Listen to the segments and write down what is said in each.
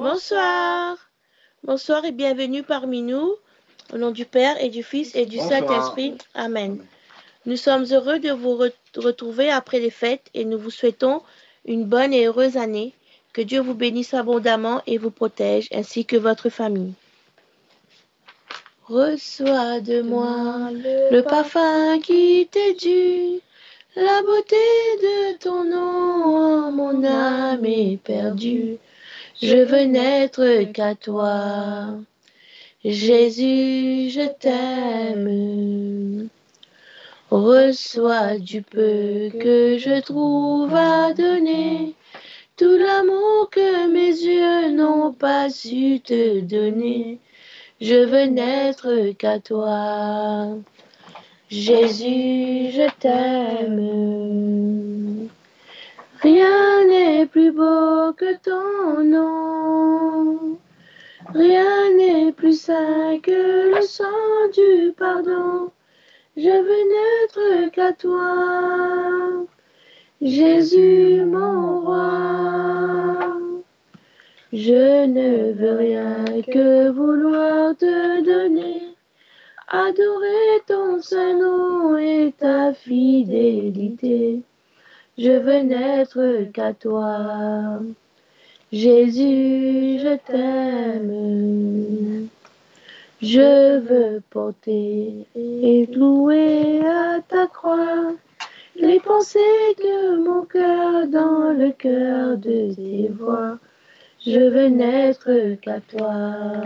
Bonsoir. Bonsoir et bienvenue parmi nous. Au nom du Père et du Fils et du. Saint-Esprit. Amen. Nous sommes heureux de vous re- retrouver après les fêtes et nous vous souhaitons une bonne et heureuse année. Que Dieu vous bénisse abondamment et vous protège, ainsi que votre famille. Reçois de moi le parfum qui t'est dû, la beauté de ton nom, mon âme est perdue. Je veux n'être qu'à toi. Jésus, je t'aime. Reçois du peu que je trouve à donner, tout l'amour que mes yeux n'ont pas su te donner. Je veux n'être qu'à toi. Jésus, je t'aime. Rien n'est plus beau que ton nom. Rien n'est plus saint que le sang du pardon. Je veux n'être qu'à toi. Jésus, mon roi. Je ne veux rien que vouloir te donner. Adorer ton saint nom et ta fidélité. Je veux n'être qu'à toi. Jésus, je t'aime. Je veux porter et louer à ta croix les pensées de mon cœur dans le cœur de tes voix. Je veux n'être qu'à toi.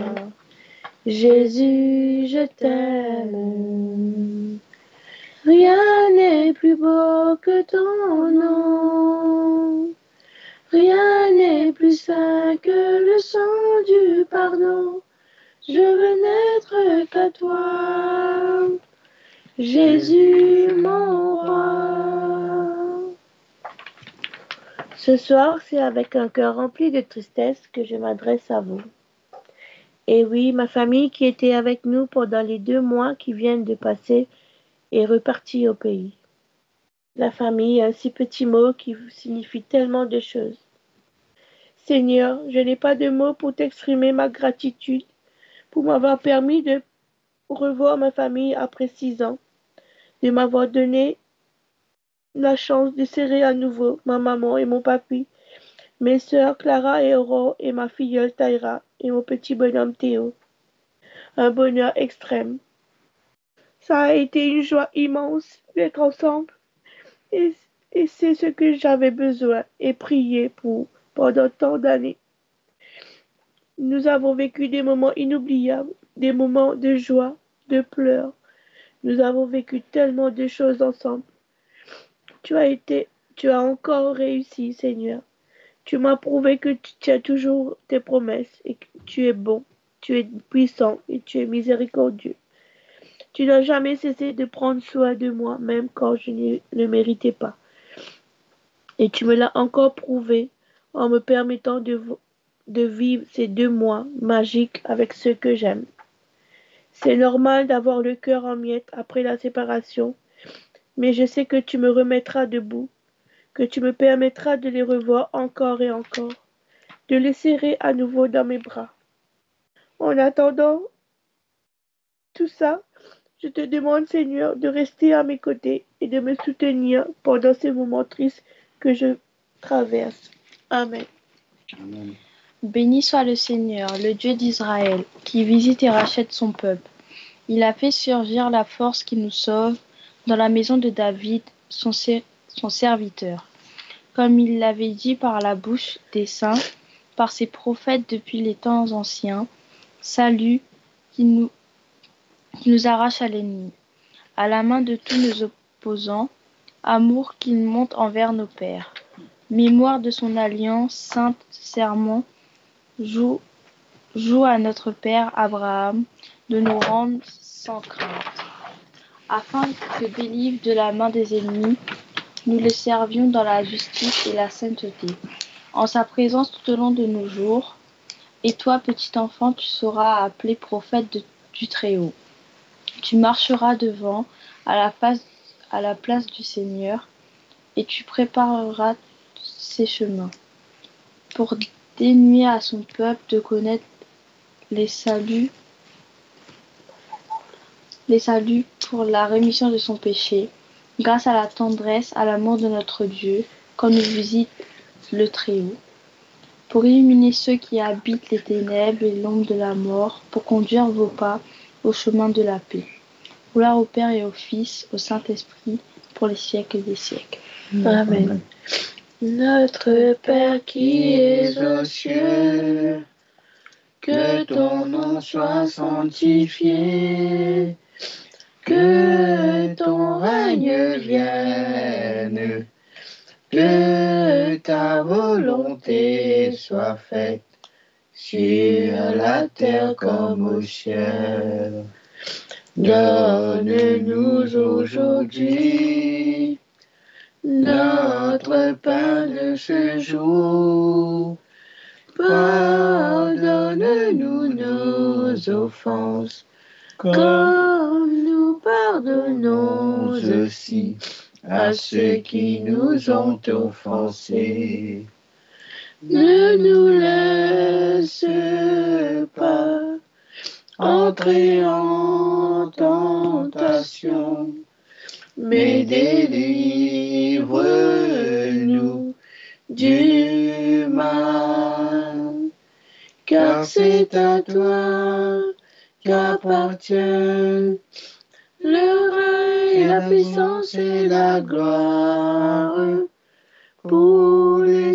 Jésus, je t'aime. Rien n'est plus beau que ton nom. Rien n'est plus saint que le sang du pardon. Je veux n'être qu'à toi. Jésus, mon roi. Ce soir, c'est avec un cœur rempli de tristesse que je m'adresse à vous. Et oui, ma famille qui était avec nous pendant les deux mois qui viennent de passer est repartie au pays. La famille, un si petit mot qui signifie tellement de choses. Seigneur, je n'ai pas de mots pour t'exprimer ma gratitude pour m'avoir permis de revoir ma famille après six ans, de m'avoir donné la chance de serrer à nouveau ma maman et mon papy, mes sœurs Clara et Aurore et ma filleule Taïra et mon petit bonhomme Théo. Un bonheur extrême. Ça a été une joie immense d'être ensemble et, c'est ce que j'avais besoin et prié pour pendant tant d'années. Nous avons vécu des moments inoubliables, des moments de joie, de pleurs. Nous avons vécu tellement de choses ensemble. Tu as été, tu as encore réussi, Seigneur. Tu m'as prouvé que tu tiens toujours tes promesses et que tu es bon, tu es puissant et tu es miséricordieux. Tu n'as jamais cessé de prendre soin de moi, même quand je ne le méritais pas. Et tu me l'as encore prouvé en me permettant de, vivre ces deux mois magiques avec ceux que j'aime. C'est normal d'avoir le cœur en miettes après la séparation, mais je sais que tu me remettras debout, que tu me permettras de les revoir encore et encore, de les serrer à nouveau dans mes bras. En attendant tout ça, je te demande, Seigneur, de rester à mes côtés et de me soutenir pendant ces moments tristes que je traverse. Amen. Amen. Béni soit le Seigneur, le Dieu d'Israël, qui visite et rachète son peuple. Il a fait surgir la force qui nous sauve dans la maison de David, son, ser- son serviteur. Comme il l'avait dit par la bouche des saints, par ses prophètes depuis les temps anciens, salut qui nous, nous arrache à l'ennemi, à la main de tous nos opposants, amour qu'il monte envers nos pères, mémoire de son alliance, sainte serment, joue, à notre Père Abraham de nous rendre sans crainte, afin que délivre de la main des ennemis, nous le servions dans la justice et la sainteté, en sa présence tout au long de nos jours. Et toi, petit enfant, tu seras appelé prophète du Très-Haut. Tu marcheras devant à la, place du Seigneur, et tu prépareras ses chemins pour dénué à son peuple de connaître les saluts, les saluts pour la rémission de son péché, grâce à la tendresse, à l'amour de notre Dieu, quand nous visite le Très-Haut, pour illuminer ceux qui habitent les ténèbres et l'ombre de la mort, pour conduire vos pas au chemin de la paix. Gloire au Père et au Fils, au Saint-Esprit, pour les siècles des siècles. Amen. Notre Père qui es aux cieux, que ton nom soit sanctifié, que ton règne vienne, que ta volonté soit faite sur la terre comme au ciel. Donne-nous aujourd'hui notre pain de ce jour. Pardonne-nous nos offenses, comme nous pardonnons aussi à ceux qui nous ont offensés. Ne nous laisse pas entrer en tentation, mais délivre-nous du mal, car c'est à toi qu'appartient le règne, la puissance et la gloire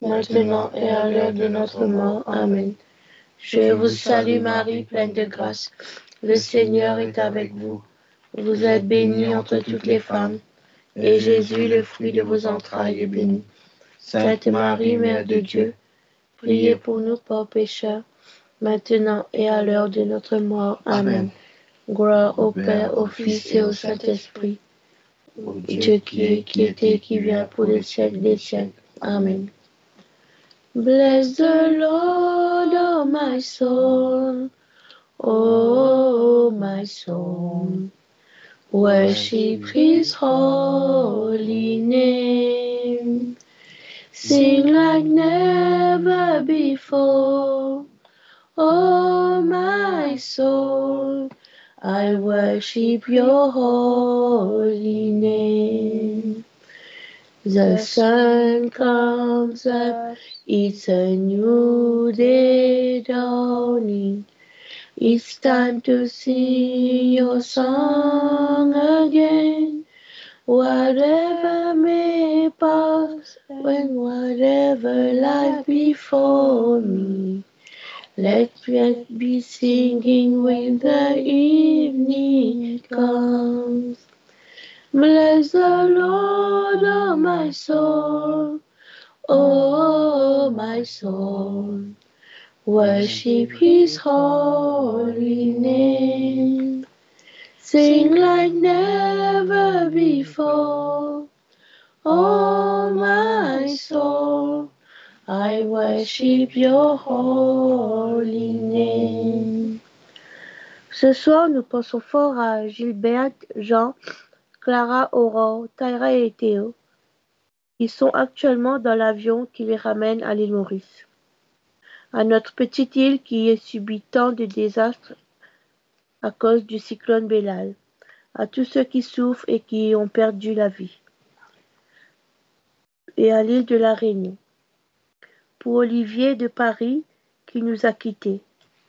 maintenant et à l'heure de notre mort. Amen. Je vous salue Marie, pleine de grâce. Le Seigneur est avec vous. Vous êtes bénie entre toutes les femmes, et Jésus, le fruit de vos entrailles, est béni. Sainte Marie, Mère de Dieu, priez pour nous pauvres pécheurs, maintenant et à l'heure de notre mort. Amen. Gloire au Père, au Fils et au Saint-Esprit. Dieu qui est, qui était, qui vient pour les siècles des siècles. Amen. Bless the Lord, oh my soul, oh my soul. Worship his holy name. Sing like never before. Oh, my soul, I worship your holy name. The sun comes up, it's a new day dawning. It's time to sing your song again. Whatever may pass, when whatever lies before me. Let me be singing when the evening comes. Bless the Lord, oh my soul, oh my soul. Worship his holy name. Sing like never before. Oh my soul, I worship your holy name. Ce soir, nous pensons fort à Gilberte, Jean, Clara, Aurore, Tyra et Théo. Ils sont actuellement dans l'avion qui les ramène à l'île Maurice à notre petite île qui a subi tant de désastres à cause du cyclone Bélal, à tous ceux qui souffrent et qui ont perdu la vie, et à l'île de la Réunion. Pour Olivier de Paris qui nous a quittés,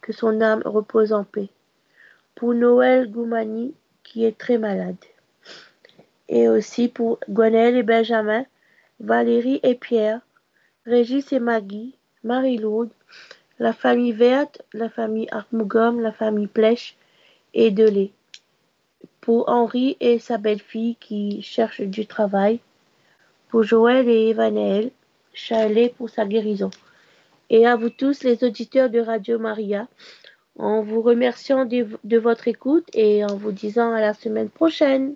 que son âme repose en paix. Pour Noël Goumani qui est très malade. Et aussi pour Gonel et Benjamin, Valérie et Pierre, Régis et Maggie, Marie-Lourdes, la famille Verte, la famille Armougom, la famille Plèche et Delay. Pour Henri et sa belle-fille qui cherchent du travail. Pour Joël et Evanel, Chalet pour sa guérison. Et à vous tous les auditeurs de Radio Maria, en vous remerciant de votre écoute et en vous disant à la semaine prochaine.